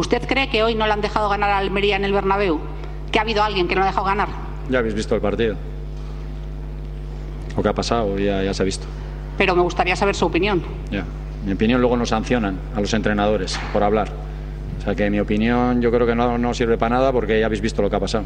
¿Usted cree que hoy no le han dejado ganar a Almería en el Bernabéu? ¿Que ha habido alguien que no ha dejado ganar? Ya habéis visto el partido. Lo que ha pasado ya, ya se ha visto. Pero me gustaría saber su opinión. Ya. Mi opinión luego no sancionan a los entrenadores por hablar. O sea que mi opinión yo creo que no, no sirve para nada porque ya habéis visto lo que ha pasado.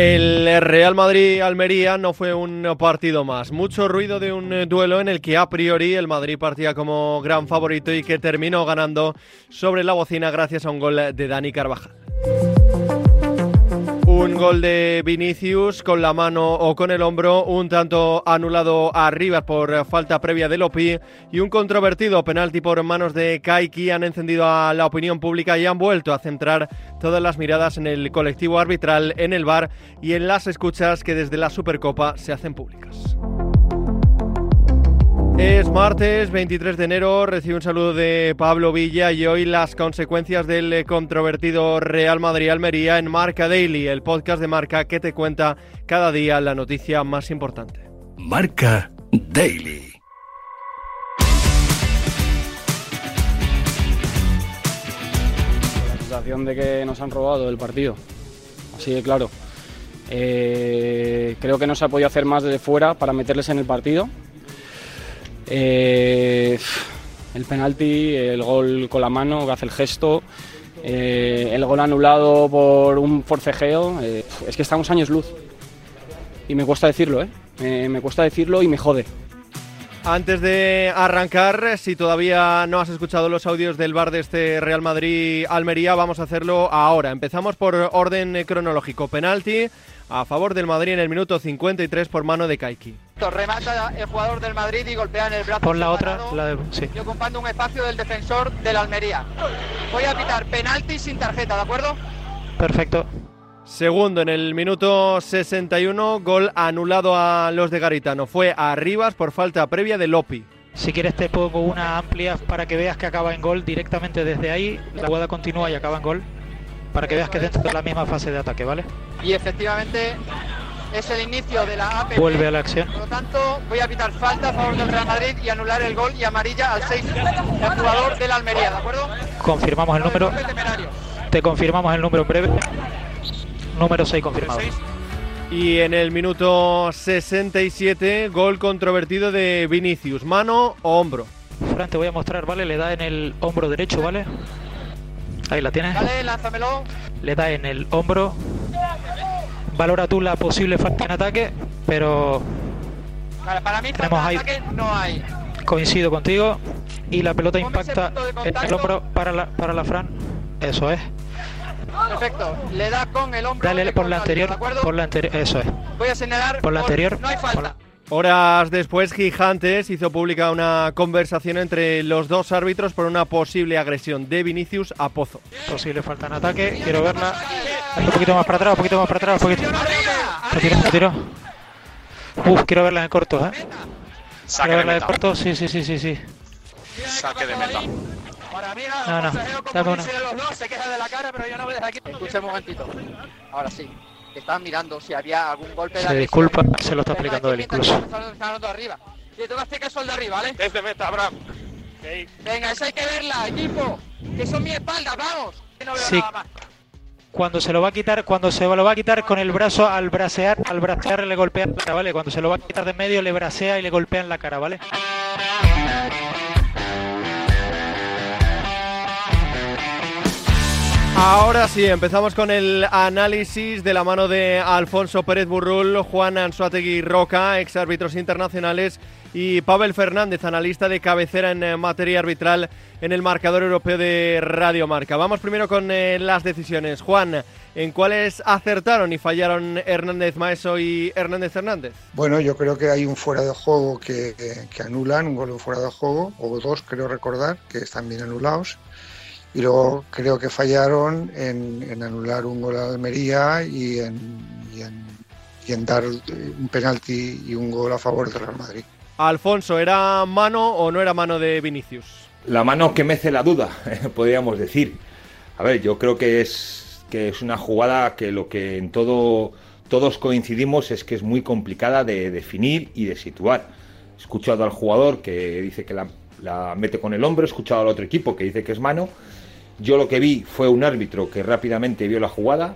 El Real Madrid-Almería no fue un partido más. Mucho ruido de un duelo en el que a priori el Madrid partía como gran favorito y que terminó ganando sobre la bocina gracias a un gol de Dani Carvajal. Un gol de Vinicius con la mano o con el hombro, un tanto anulado a por falta previa de Lopi y un controvertido penalti por manos de Kaiki han encendido a la opinión pública y han vuelto a centrar todas las miradas en el colectivo arbitral, en el bar y en las escuchas que desde la Supercopa se hacen públicas. Es martes 23 de enero, recibe un saludo de Pablo Villa y hoy las consecuencias del controvertido Real Madrid-Almería en Marca Daily, el podcast de Marca que te cuenta cada día la noticia más importante. Marca Daily. La sensación de que nos han robado el partido, así de claro. Eh, creo que no se ha podido hacer más desde fuera para meterles en el partido. Eh, el penalti, el gol con la mano, que hace el gesto, eh, el gol anulado por un forcejeo. eh, es que estamos años luz. Y me cuesta decirlo, ¿eh? Me- cuesta decirlo y me jode. Antes de arrancar, si todavía no has escuchado los audios del bar de este Real Madrid-Almería, vamos a hacerlo ahora. Empezamos por orden cronológico. Penalti a favor del Madrid en el minuto 53 por mano de Kaiki. Remata el jugador del Madrid y golpea en el brazo. Pon la otra, la de. Sí. Y ocupando un espacio del defensor del Almería. Voy a pitar penalti sin tarjeta, ¿de acuerdo? Perfecto. Segundo, en el minuto 61, gol anulado a los de Garitano. Fue a Rivas por falta previa de Lopi. Si quieres te pongo una amplia para que veas que acaba en gol directamente desde ahí. La jugada continúa y acaba en gol. Para que veas que dentro de la misma fase de ataque, ¿vale? Y efectivamente es el inicio de la APP. Vuelve a la acción. Por lo tanto, voy a pitar falta a favor del Real Madrid y anular el gol y amarilla al 6, el jugador del Almería, ¿de acuerdo? Confirmamos el número. Te confirmamos el número en breve. Número 6 confirmado. Y en el minuto 67, gol controvertido de Vinicius. ¿Mano o hombro? Fran, te voy a mostrar, ¿vale? Le da en el hombro derecho, ¿vale? Ahí la tienes. Dale, lánzamelo. Le da en el hombro. Valora tú la posible falta en ataque, pero Para, para mí, Tenemos ahí- ataque no hay. coincido contigo. Y la pelota impacta en el hombro para la, para la Fran. Eso es. Perfecto. Le da con el hombro. Dale por la anterior. Por la anterior. Eso es. Voy a señalar. por la anterior. No hay falta. Horas después, Gigantes hizo pública una conversación entre los dos árbitros por una posible agresión de Vinicius a Pozo. Posible falta en ataque. Quiero verla. Un poquito más para atrás, un poquito más para atrás. Un poquito. Retiro, retiro. Uf, quiero verla en corto, ¿eh? Quiero verla en corto. Sí, sí, sí, sí, sí. Saque de meta. No, no, dame una. dice los dos, se queja de la cara, pero yo no voy desde aquí. Escucha un momentito. Ahora sí. Que estaban mirando si había algún golpe de Se agresión. disculpa, se lo está explicando él incluso. mientras que están hablando arriba. Y tú haces caso al de arriba, ¿vale? Desde meta, Abraham. Venga, esa hay que verla, equipo. Que son mi espalda, vamos. Que no veo Sí. nada más. Cuando se lo va a quitar, cuando se lo va a quitar con el brazo al bracear, al bracear le golpea la cara, ¿vale? Cuando se lo va a quitar de medio le bracea y le golpea en la cara, ¿vale? Ahora sí, empezamos con el análisis de la mano de Alfonso Pérez Burrul, Juan Anzuategui Roca, ex árbitros internacionales, y Pavel Fernández, analista de cabecera en eh, materia arbitral en el marcador europeo de Radio Marca. Vamos primero con eh, las decisiones. Juan, ¿en cuáles acertaron y fallaron Hernández Maeso y Hernández Hernández? Bueno, yo creo que hay un fuera de juego que, anulan, un gol fuera de juego, o dos creo recordar, que están bien anulados. Y luego creo que fallaron en, en anular un gol a Almería y en, y en, y en dar un penalti y un gol a favor del Real Madrid. Alfonso, ¿era mano o no era mano de Vinicius? La mano que mece la duda, podríamos decir. A ver, yo creo que es que es una jugada que lo que en todo todos coincidimos es que es muy complicada de definir y de situar. He escuchado al jugador que dice que la la mete con el hombro, he escuchado al otro equipo que dice que es mano. Yo lo que vi fue un árbitro que rápidamente vio la jugada,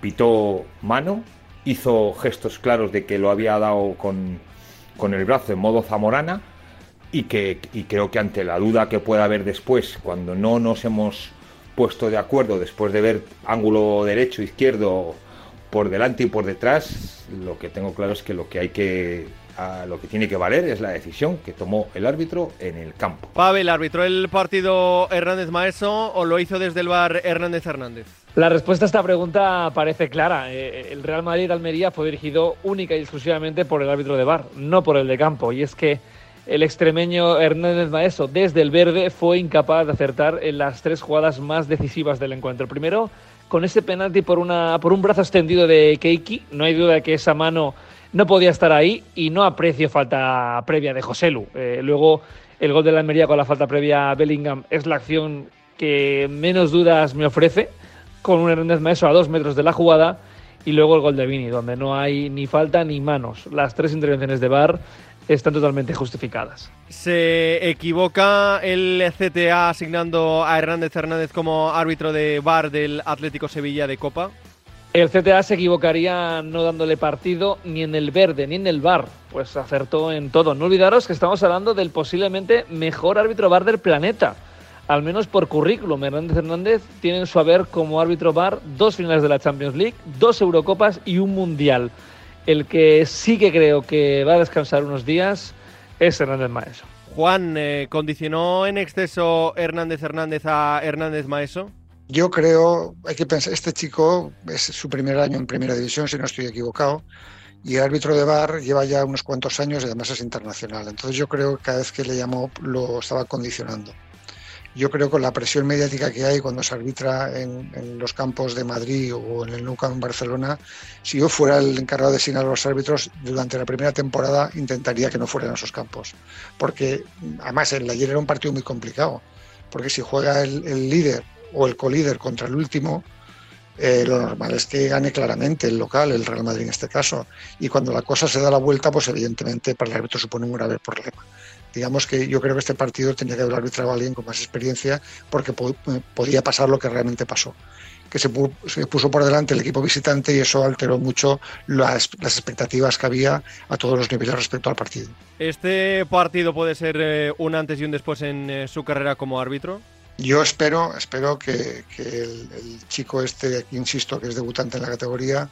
pitó mano, hizo gestos claros de que lo había dado con, con el brazo en modo zamorana y que y creo que ante la duda que pueda haber después, cuando no nos hemos puesto de acuerdo después de ver ángulo derecho, izquierdo, por delante y por detrás, lo que tengo claro es que lo que hay que a lo que tiene que valer es la decisión que tomó el árbitro en el campo. Pavel, ¿arbitró el partido Hernández Maeso o lo hizo desde el bar Hernández Hernández? La respuesta a esta pregunta parece clara. Eh, el Real Madrid-Almería fue dirigido única y exclusivamente por el árbitro de bar, no por el de campo. Y es que el extremeño Hernández Maeso, desde el verde, fue incapaz de acertar en las tres jugadas más decisivas del encuentro. Primero, con ese penalti por, una, por un brazo extendido de Keiki. No hay duda de que esa mano no podía estar ahí y no aprecio falta previa de Joselu. Eh, luego, el gol de la Almería con la falta previa a Bellingham es la acción que menos dudas me ofrece, con un Hernández Maeso a dos metros de la jugada. Y luego el gol de Vini, donde no hay ni falta ni manos. Las tres intervenciones de VAR están totalmente justificadas. ¿Se equivoca el CTA asignando a Hernández Hernández como árbitro de VAR del Atlético Sevilla de Copa? El CTA se equivocaría no dándole partido ni en el verde ni en el VAR, pues acertó en todo. No olvidaros que estamos hablando del posiblemente mejor árbitro VAR del planeta, al menos por currículum. Hernández Hernández tiene en su haber como árbitro VAR dos finales de la Champions League, dos Eurocopas y un Mundial. El que sí que creo que va a descansar unos días es Hernández Maeso. Juan, eh, ¿condicionó en exceso Hernández Hernández a Hernández Maeso? Yo creo, hay que pensar, este chico es su primer año en primera división, si no estoy equivocado, y el árbitro de bar lleva ya unos cuantos años y además es internacional. Entonces yo creo que cada vez que le llamó lo estaba condicionando. Yo creo que con la presión mediática que hay cuando se arbitra en, los campos de Madrid o en el Nou en Barcelona, si yo fuera el encargado de asignar a los árbitros durante la primera temporada intentaría que no fueran a esos campos. Porque además el ayer era un partido muy complicado. Porque si juega el líder o el colíder contra el último, eh, lo normal es que gane claramente el local, el Real Madrid en este caso. Y cuando la cosa se da la vuelta, pues evidentemente para el árbitro supone un grave problema. Digamos que yo creo que este partido tenía que haber arbitrado a alguien con más experiencia porque eh, podía pasar lo que realmente pasó que se, puso por delante el equipo visitante y eso alteró mucho las, expectativas que había a todos los niveles respecto al partido. ¿Este partido puede ser eh, un antes y un después en su carrera como árbitro? Yo espero, espero que, el, chico este, insisto, que es debutante en la categoría,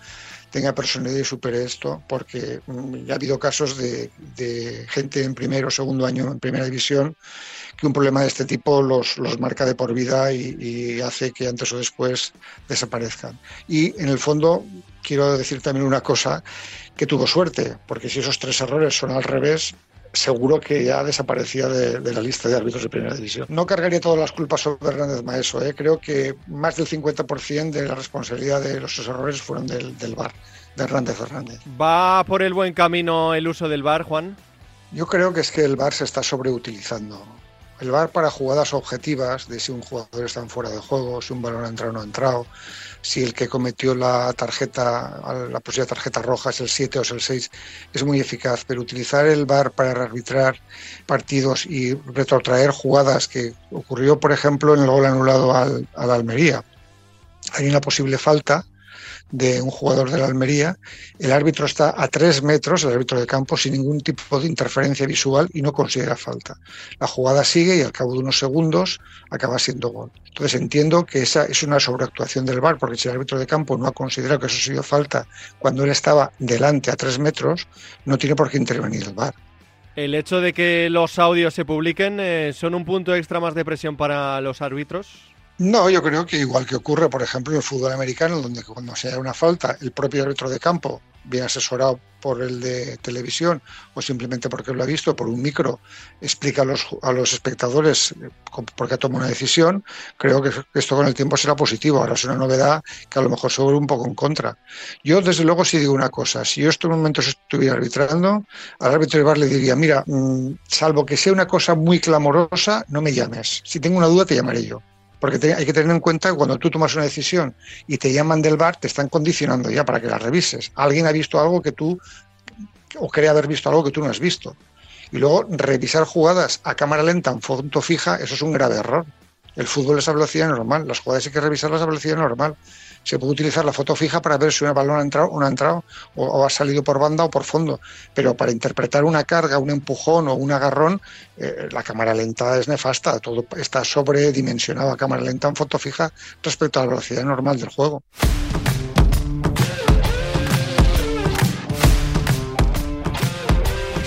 tenga personalidad y supere esto, porque mm, ya ha habido casos de, gente en primero o segundo año en primera división que un problema de este tipo los, los marca de por vida y, hace que antes o después desaparezcan. Y en el fondo, quiero decir también una cosa, que tuvo suerte, porque si esos tres errores son al revés, seguro que ya desaparecía de, la lista de árbitros de primera división. No cargaría todas las culpas sobre Hernández Maeso. ¿eh? Creo que más del 50% de la responsabilidad de los errores fueron del, del VAR, de Hernández Hernández. ¿Va por el buen camino el uso del VAR, Juan? Yo creo que es que el VAR se está sobreutilizando. El VAR para jugadas objetivas, de si un jugador está fuera de juego, si un balón ha entrado o no ha entrado, si el que cometió la tarjeta, la posible tarjeta roja es el 7 o es el 6, es muy eficaz. Pero utilizar el VAR para arbitrar partidos y retrotraer jugadas que ocurrió, por ejemplo, en el gol anulado al, al Almería. Hay una posible falta de un jugador de la Almería, el árbitro está a tres metros, el árbitro de campo, sin ningún tipo de interferencia visual y no considera falta. La jugada sigue y al cabo de unos segundos acaba siendo gol. Entonces entiendo que esa es una sobreactuación del VAR, porque si el árbitro de campo no ha considerado que eso ha sido falta cuando él estaba delante a tres metros, no tiene por qué intervenir el VAR. ¿El hecho de que los audios se publiquen eh, son un punto extra más de presión para los árbitros? No, yo creo que igual que ocurre, por ejemplo, en el fútbol americano, donde cuando se da una falta, el propio árbitro de campo, bien asesorado por el de televisión o simplemente porque lo ha visto por un micro, explica a los, a los espectadores eh, por qué toma una decisión, creo que esto con el tiempo será positivo. Ahora es una novedad que a lo mejor se un poco en contra. Yo, desde luego, sí digo una cosa. Si yo estos momentos estuviera arbitrando, al árbitro de bar le diría, mira, mm, salvo que sea una cosa muy clamorosa, no me llames. Si tengo una duda, te llamaré yo. Porque hay que tener en cuenta que cuando tú tomas una decisión y te llaman del bar, te están condicionando ya para que la revises. Alguien ha visto algo que tú, o cree haber visto algo que tú no has visto. Y luego revisar jugadas a cámara lenta en foto fija, eso es un grave error. El fútbol es a velocidad normal, las jugadas hay que revisarlas a velocidad normal. Se puede utilizar la foto fija para ver si un balón ha entrado o no ha entrado, o, ha salido por banda o por fondo. Pero para interpretar una carga, un empujón o un agarrón, eh, la cámara lenta es nefasta. Todo está sobredimensionado a cámara lenta en foto fija respecto a la velocidad normal del juego.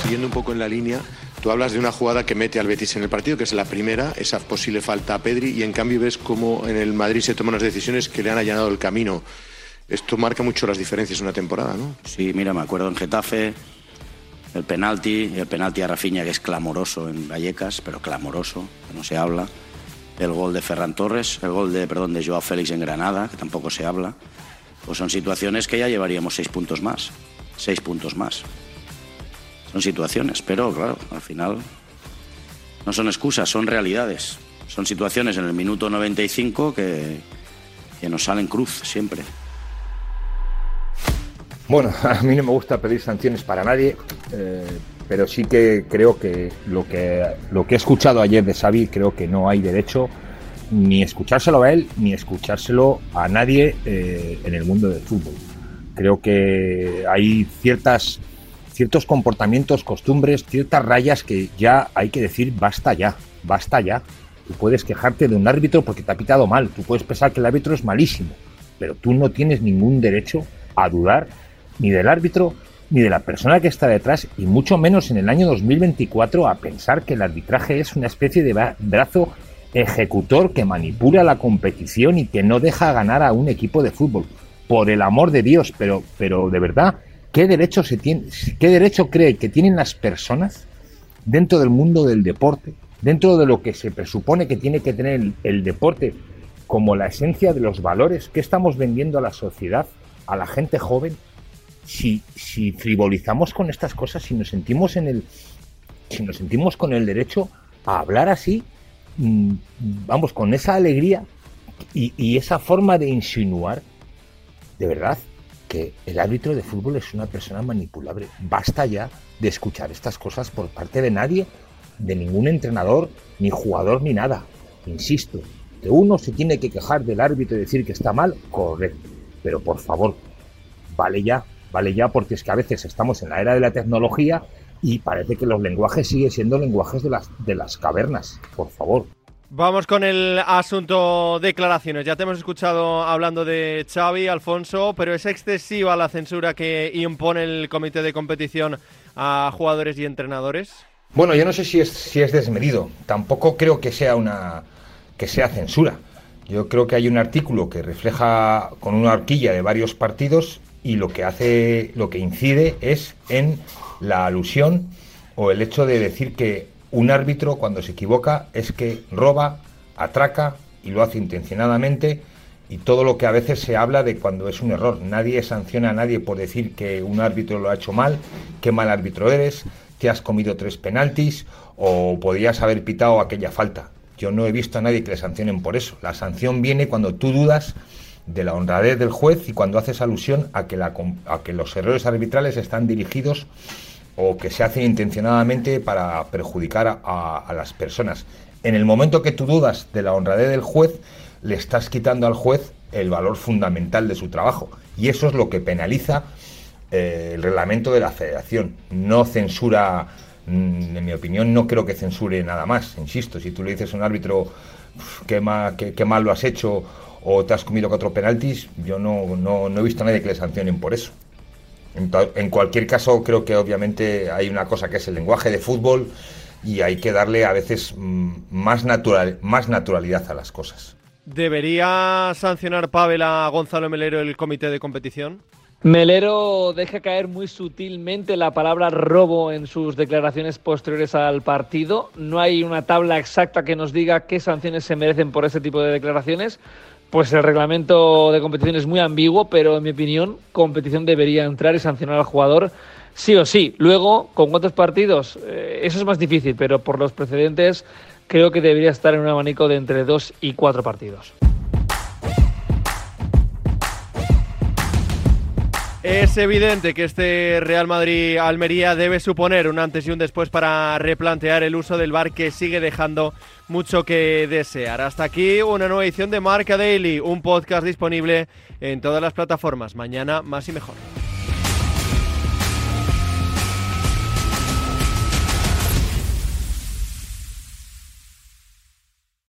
Siguiendo un poco en la línea, tú hablas de una jugada que mete al Betis en el partido, que es la primera, esa posible falta a Pedri, y en cambio ves cómo en el Madrid se toman unas decisiones que le han allanado el camino. Esto marca mucho las diferencias en una temporada, ¿no? Sí, mira, me acuerdo en Getafe, el penalti, el penalti a Rafinha que es clamoroso en Vallecas, pero clamoroso, no se habla. El gol de Ferran Torres, el gol de, perdón, de Joao Félix en Granada, que tampoco se habla. Pues son situaciones que ya llevaríamos seis puntos más, seis puntos más. Son situaciones, pero claro, al final no son excusas, son realidades. Son situaciones en el minuto 95 que, que nos salen cruz siempre. Bueno, a mí no me gusta pedir sanciones para nadie, eh, pero sí que creo que lo, que lo que he escuchado ayer de Xavi, creo que no hay derecho ni escuchárselo a él, ni escuchárselo a nadie eh, en el mundo del fútbol. Creo que hay ciertas, ciertos comportamientos, costumbres, ciertas rayas que ya hay que decir basta ya, basta ya. Tú puedes quejarte de un árbitro porque te ha pitado mal, tú puedes pensar que el árbitro es malísimo, pero tú no tienes ningún derecho a dudar ni del árbitro ni de la persona que está detrás y mucho menos en el año 2024 a pensar que el arbitraje es una especie de brazo ejecutor que manipula la competición y que no deja ganar a un equipo de fútbol. Por el amor de Dios, pero, pero de verdad, ¿qué derecho se cree que tienen las personas dentro del mundo del deporte, dentro de lo que se presupone que tiene que tener el, deporte como la esencia de los valores que estamos vendiendo a la sociedad, a la gente joven? Si, frivolizamos con estas cosas, si nos sentimos con el derecho a hablar así, mm, vamos, con esa alegría y, esa forma de insinuar, de verdad, que el árbitro de fútbol es una persona manipulable. Basta ya de escuchar estas cosas por parte de nadie, de ningún entrenador, ni jugador, ni nada. Insisto, que uno se tiene que quejar del árbitro y decir que está mal, correcto. Pero por favor, vale ya, vale ya, porque es que a veces estamos en la era de la tecnología y parece que los lenguajes siguen siendo lenguajes de las, de las cavernas, por favor. Vamos con el asunto declaraciones. Ya te hemos escuchado hablando de Xavi, Alfonso, pero es excesiva la censura que impone el comité de competición a jugadores y entrenadores. Bueno, yo no sé si es, si es desmedido. Tampoco creo que sea una que sea censura. Yo creo que hay un artículo que refleja con una horquilla de varios partidos y lo que hace, lo que incide es en la alusión o el hecho de decir que un árbitro cuando se equivoca es que roba, atraca y lo hace intencionadamente y todo lo que a veces se habla de cuando es un error. Nadie sanciona a nadie por decir que un árbitro lo ha hecho mal, qué mal árbitro eres, te has comido tres penaltis o podías haber pitado aquella falta. Yo no he visto a nadie que le sancionen por eso. La sanción viene cuando tú dudas de la honradez del juez y cuando haces alusión a que, la, a que los errores arbitrales están dirigidos o que se hacen intencionadamente para perjudicar a, a, las personas. En el momento que tú dudas de la honradez del juez, le estás quitando al juez el valor fundamental de su trabajo. Y eso es lo que penaliza eh, el reglamento de la federación. No censura, mm, en mi opinión, no creo que censure nada más. Insisto, si tú le dices a un árbitro qué, mal, qué, qué mal lo has hecho o te has comido cuatro penaltis, yo no, no, no he visto a nadie que le sancionen por eso. En cualquier caso, creo que obviamente hay una cosa que es el lenguaje de fútbol y hay que darle a veces mm, más, natural, más naturalidad a las cosas. ¿Debería sancionar Pavel a Gonzalo Melero el comité de competición? Melero deja caer muy sutilmente la palabra robo en sus declaraciones posteriores al partido. No hay una tabla exacta que nos diga qué sanciones se merecen por ese tipo de declaraciones. Pues el reglamento de competición es muy ambiguo, pero en mi opinión, competición debería entrar y sancionar al jugador sí o sí. Luego, ¿con cuántos partidos? Eh, eso es más difícil, pero por los precedentes creo que debería estar en un abanico de entre dos y cuatro partidos. Es evidente que este Real Madrid-Almería debe suponer un antes y un después para replantear el uso del bar que sigue dejando mucho que desear. Hasta aquí una nueva edición de Marca Daily, un podcast disponible en todas las plataformas. Mañana más y mejor.